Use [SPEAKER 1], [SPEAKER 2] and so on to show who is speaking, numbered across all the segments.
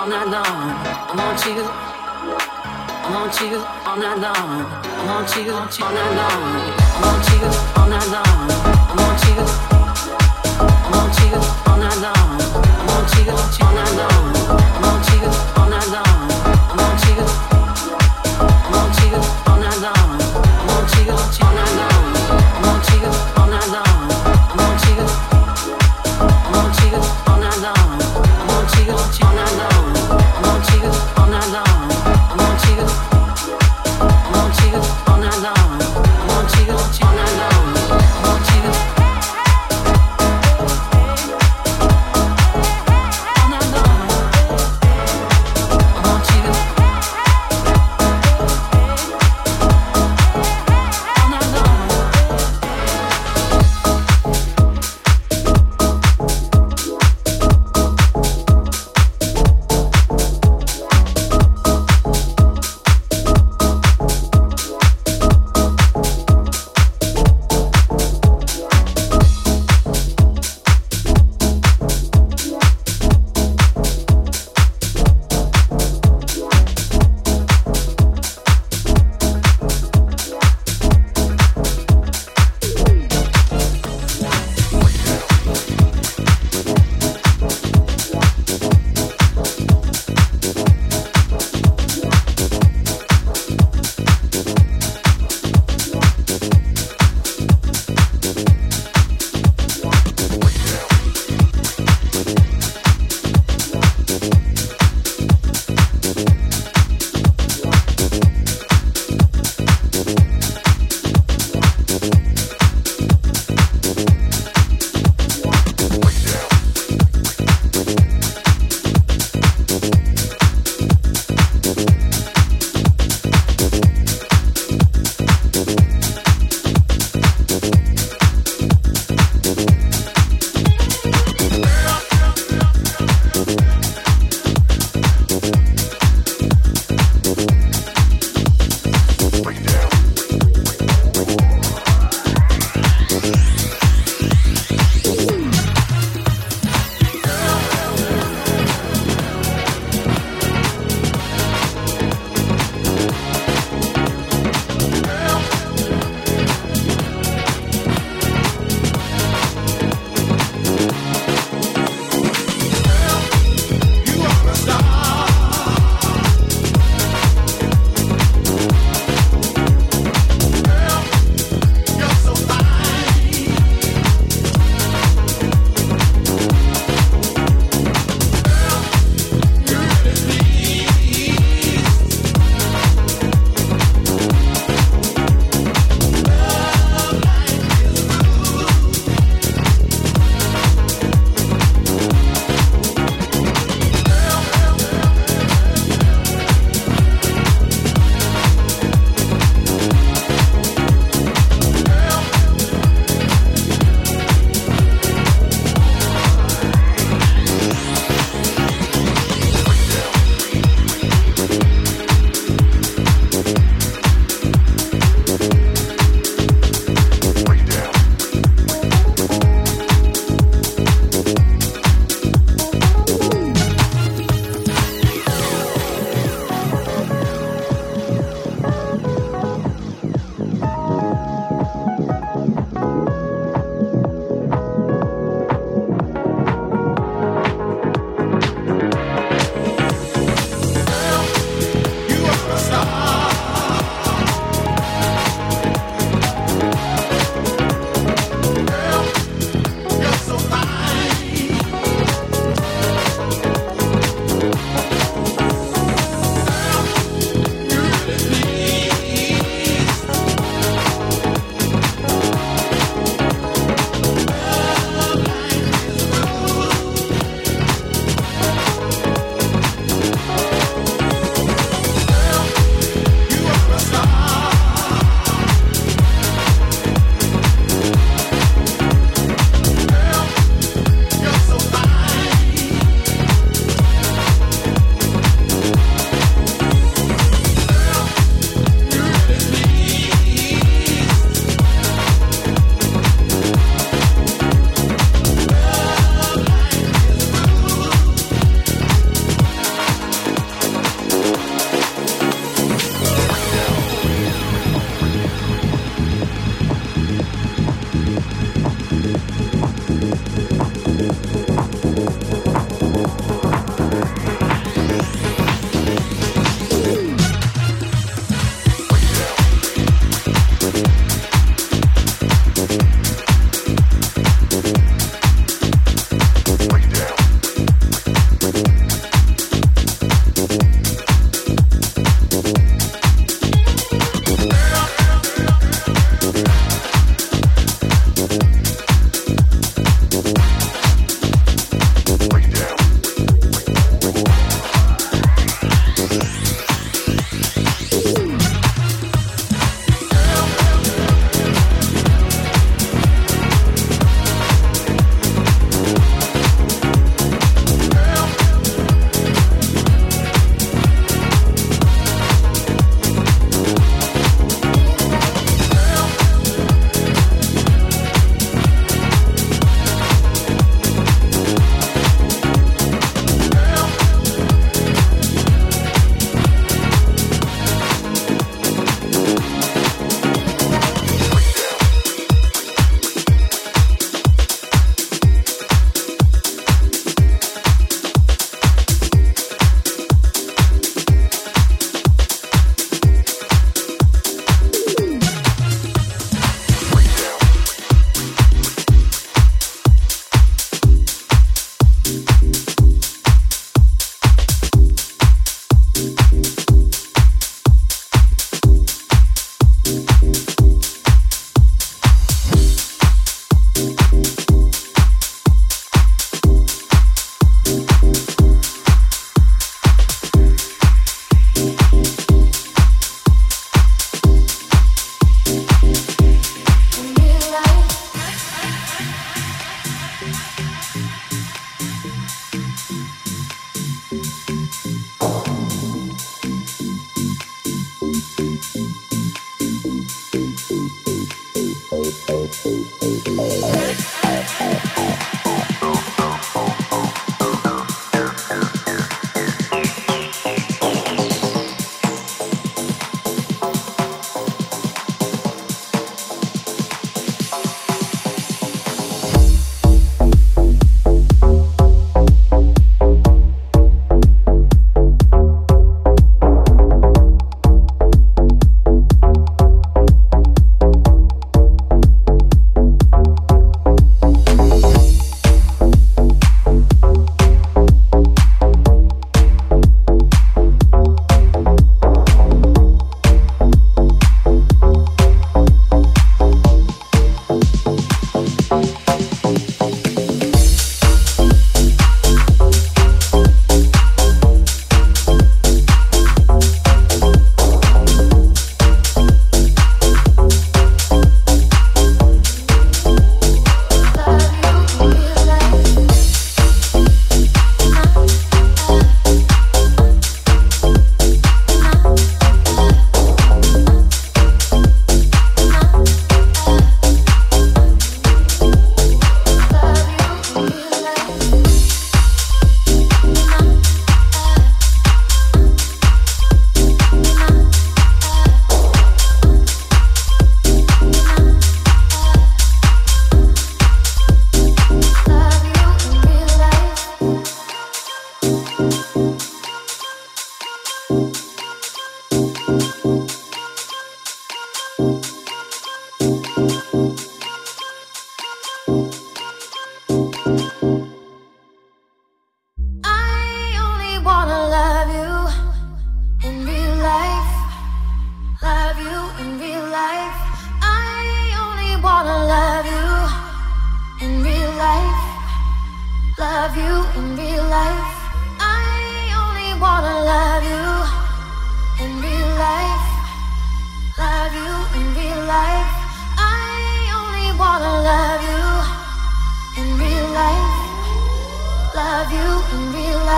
[SPEAKER 1] all night long. I want you. I want you all night long. I want you all night long. I want you all night long. I want you. I want you all night long. I want you all night long. I want you.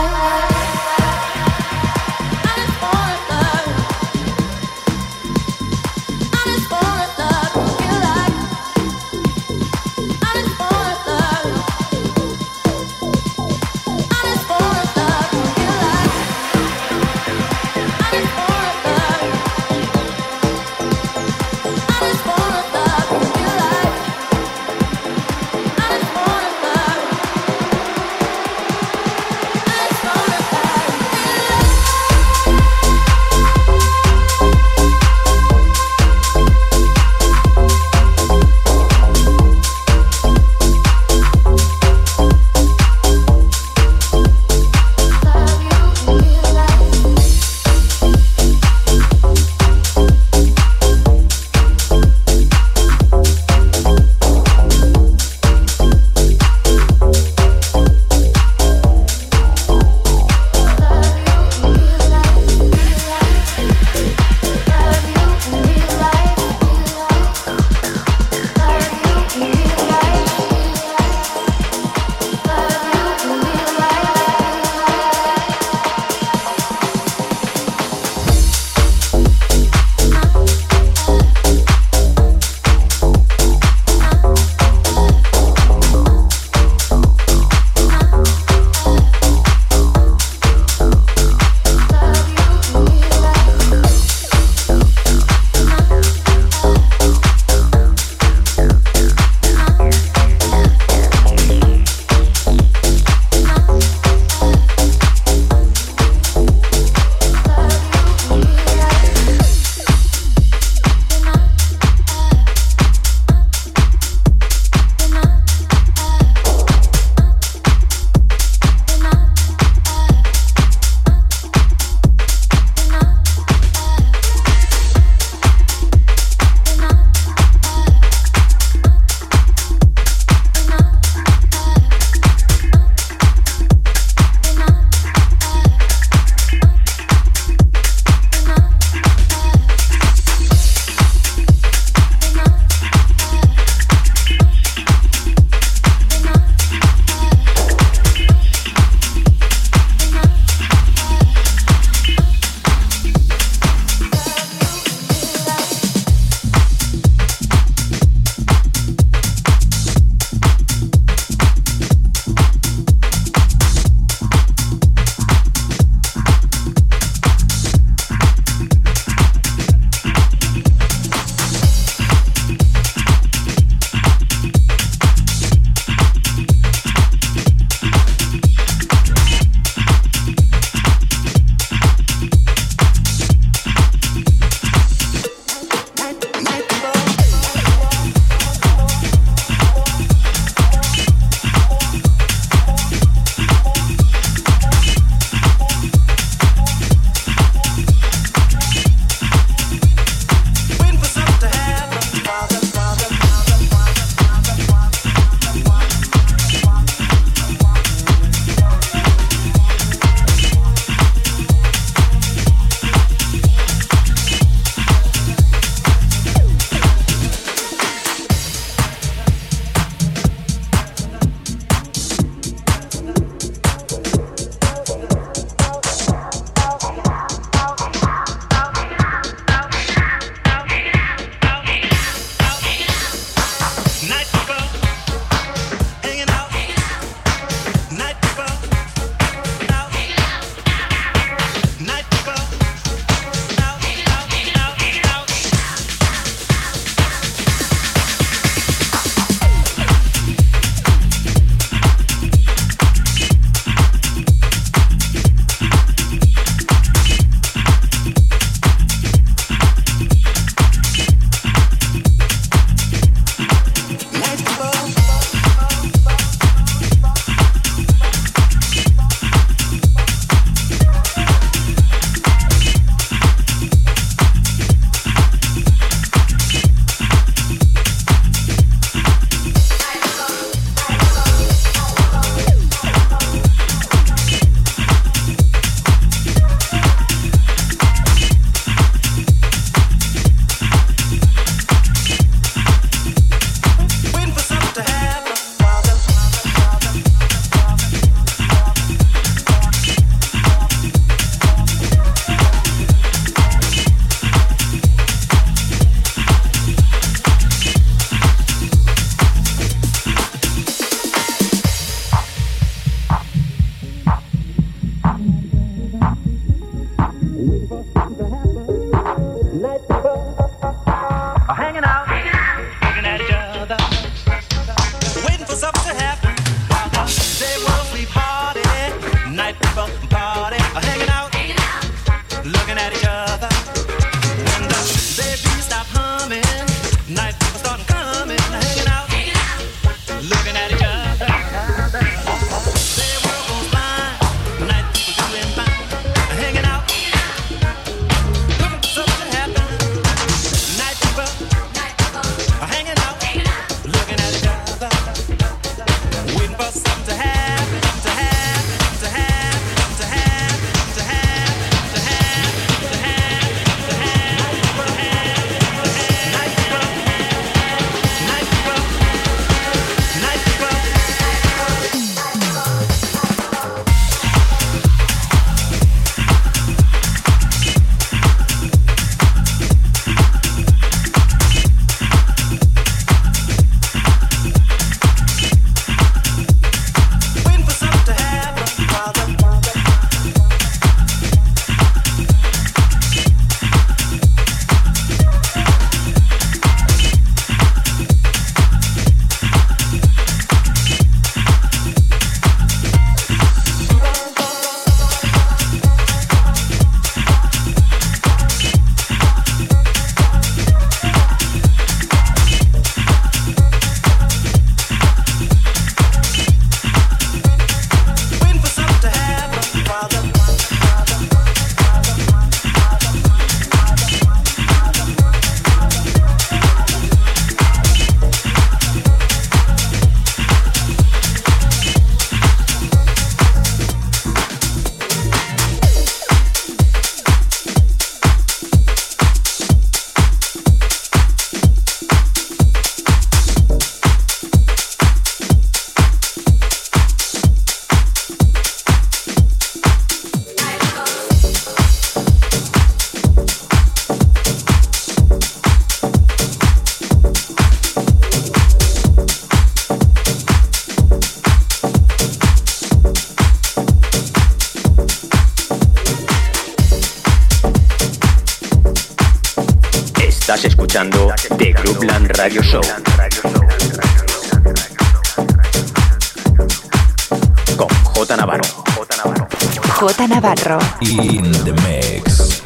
[SPEAKER 2] Life.
[SPEAKER 3] Escuchando The Groupland Radio Show. Con J Navarro.
[SPEAKER 4] J Navarro.
[SPEAKER 5] In the mix.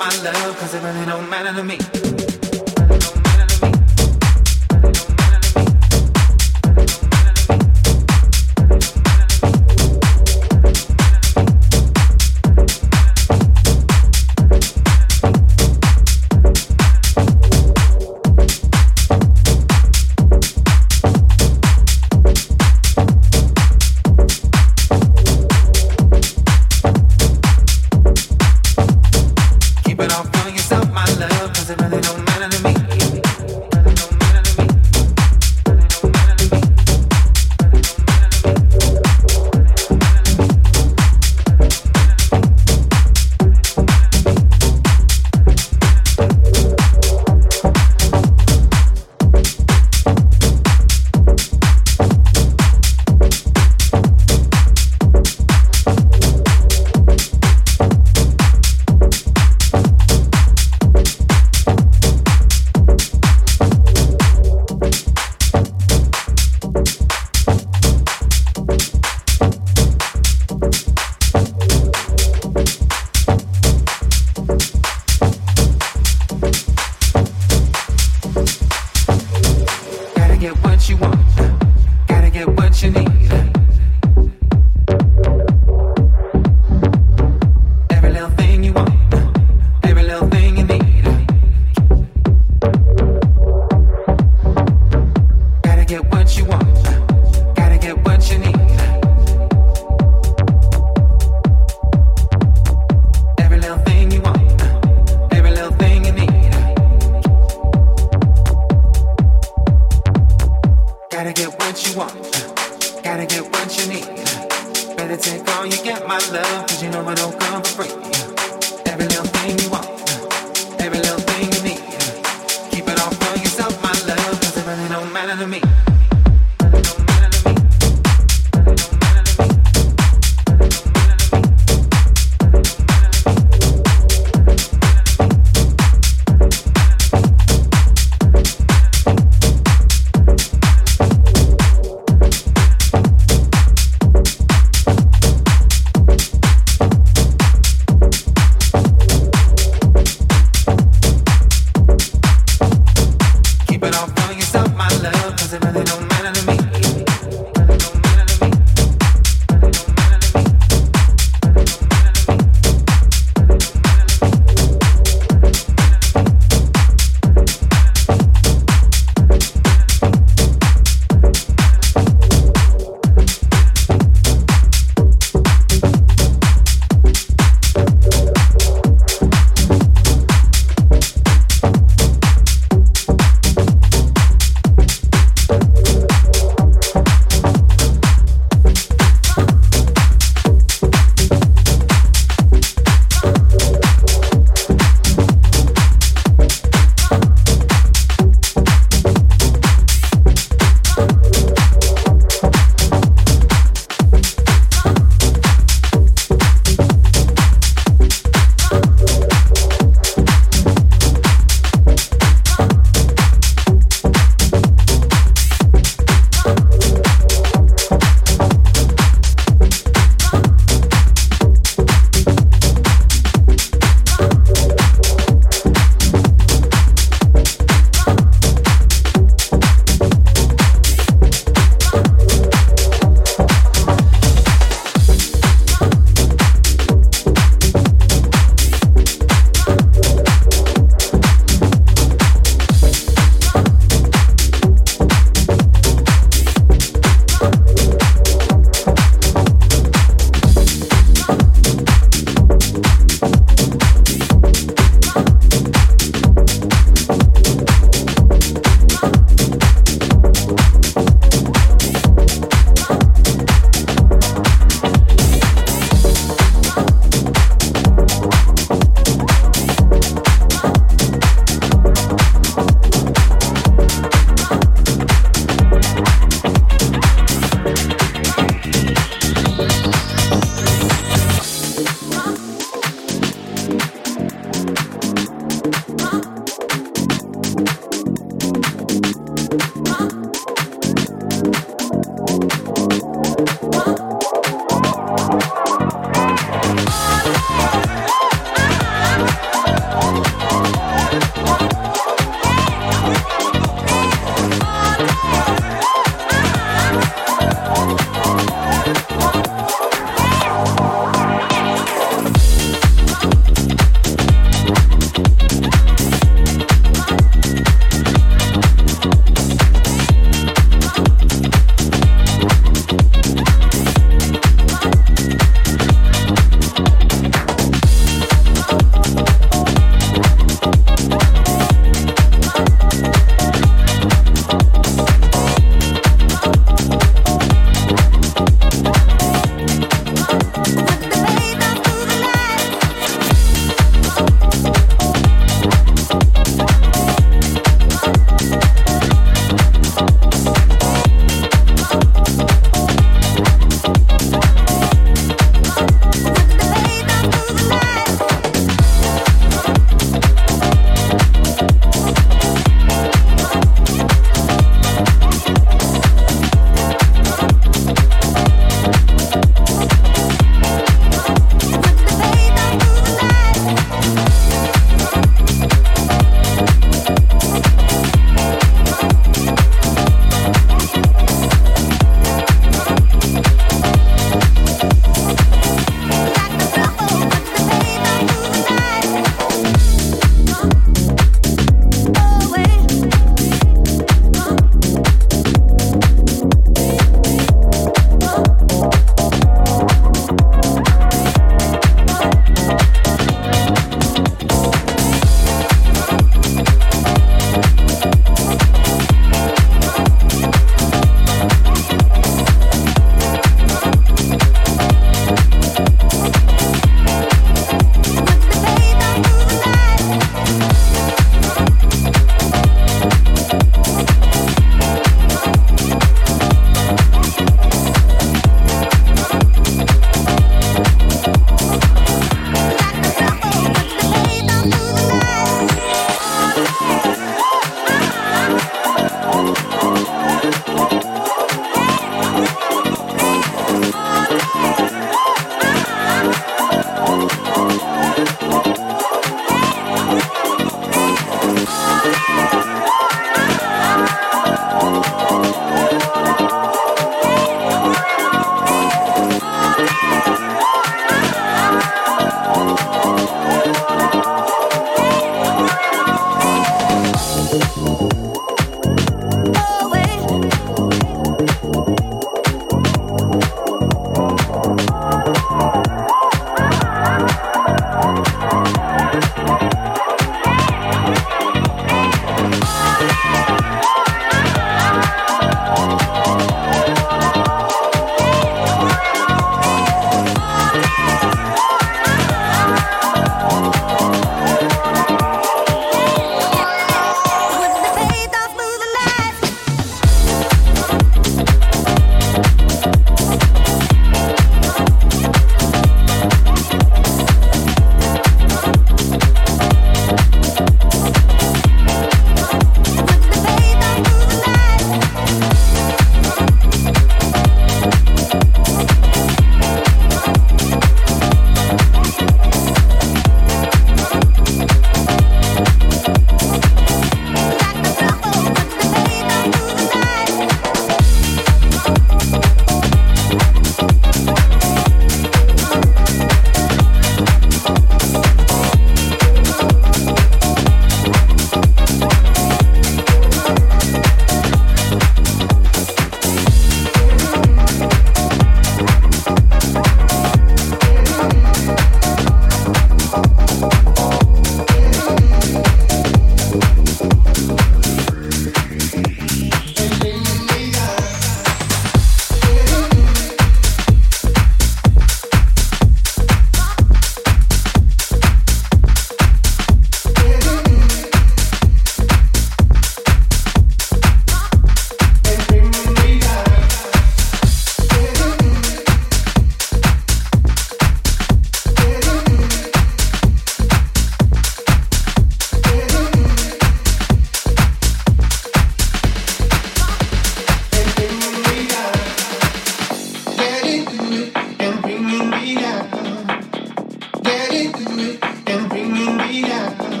[SPEAKER 6] me and bringing me down.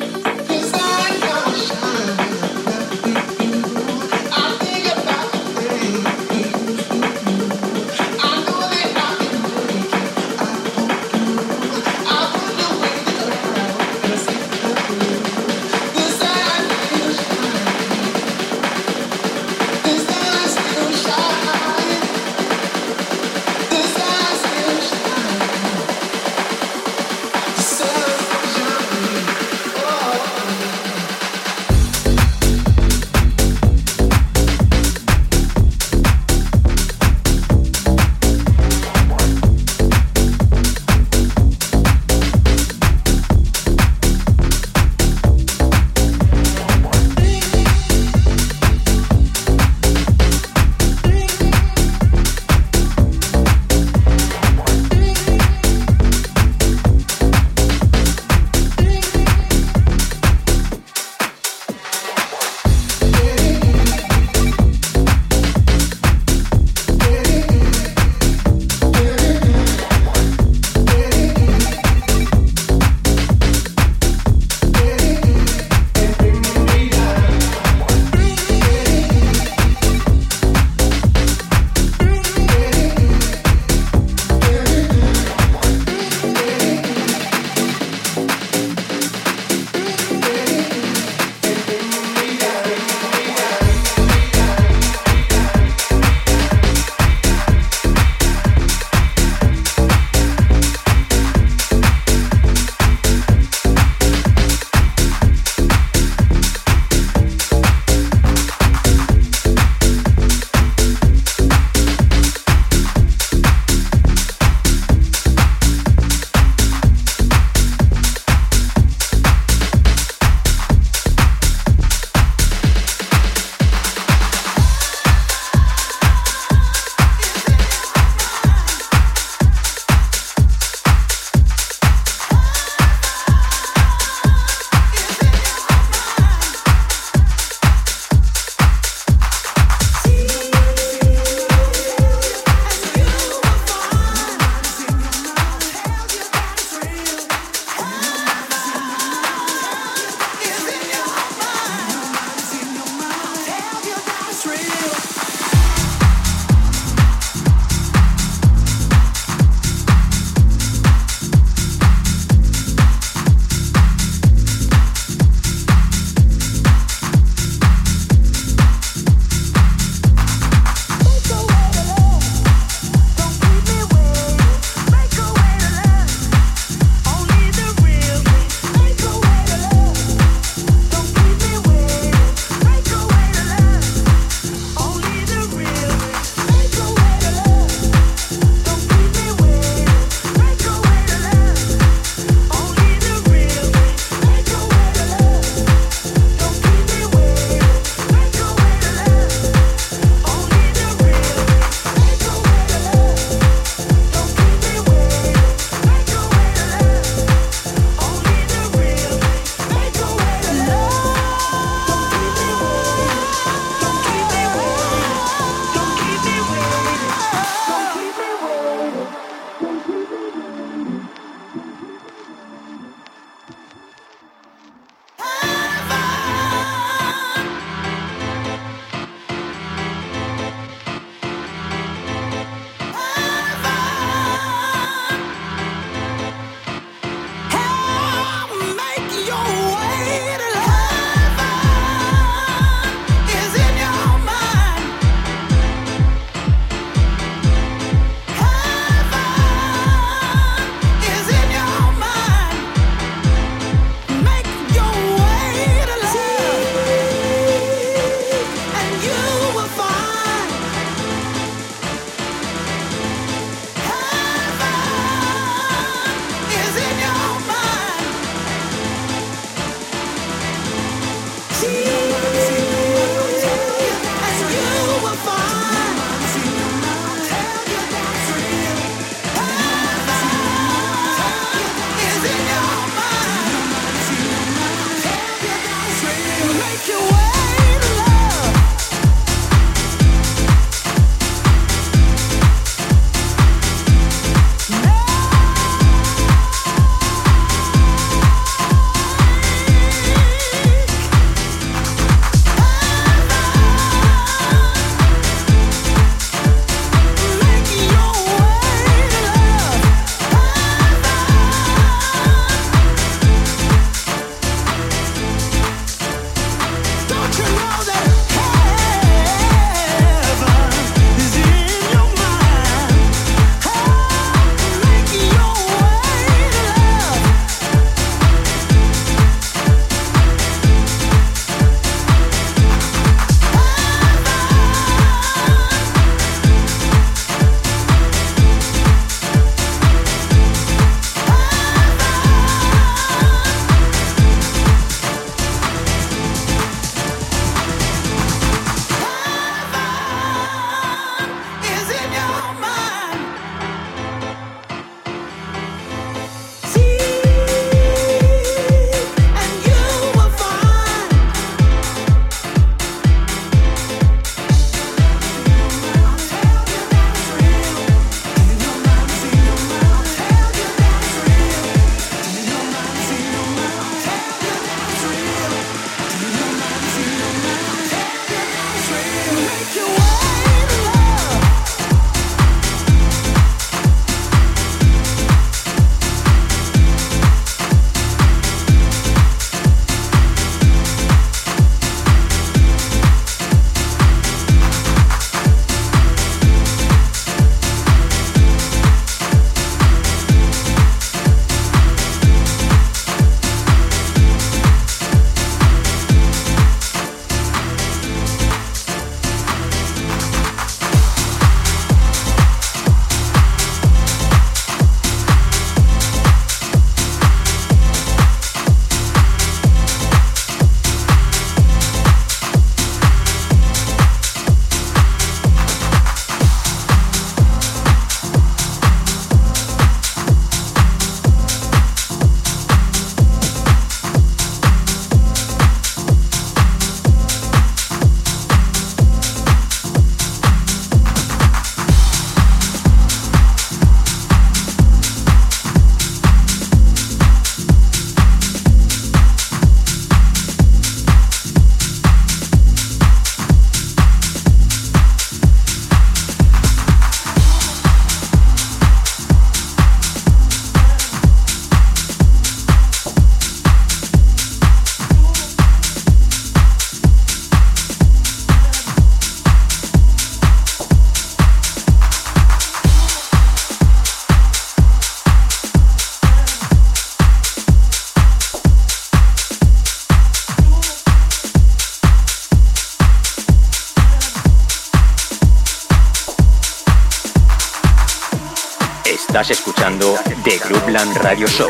[SPEAKER 3] Plan Radio Show.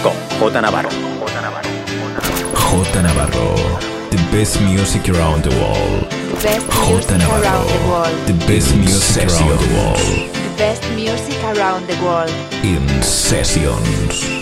[SPEAKER 3] Con J Navarro.
[SPEAKER 7] J Navarro. The best music around the world. J Navarro.
[SPEAKER 2] The
[SPEAKER 7] best music around the world.
[SPEAKER 2] The best music around the world.
[SPEAKER 7] In sessions.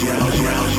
[SPEAKER 8] around, around.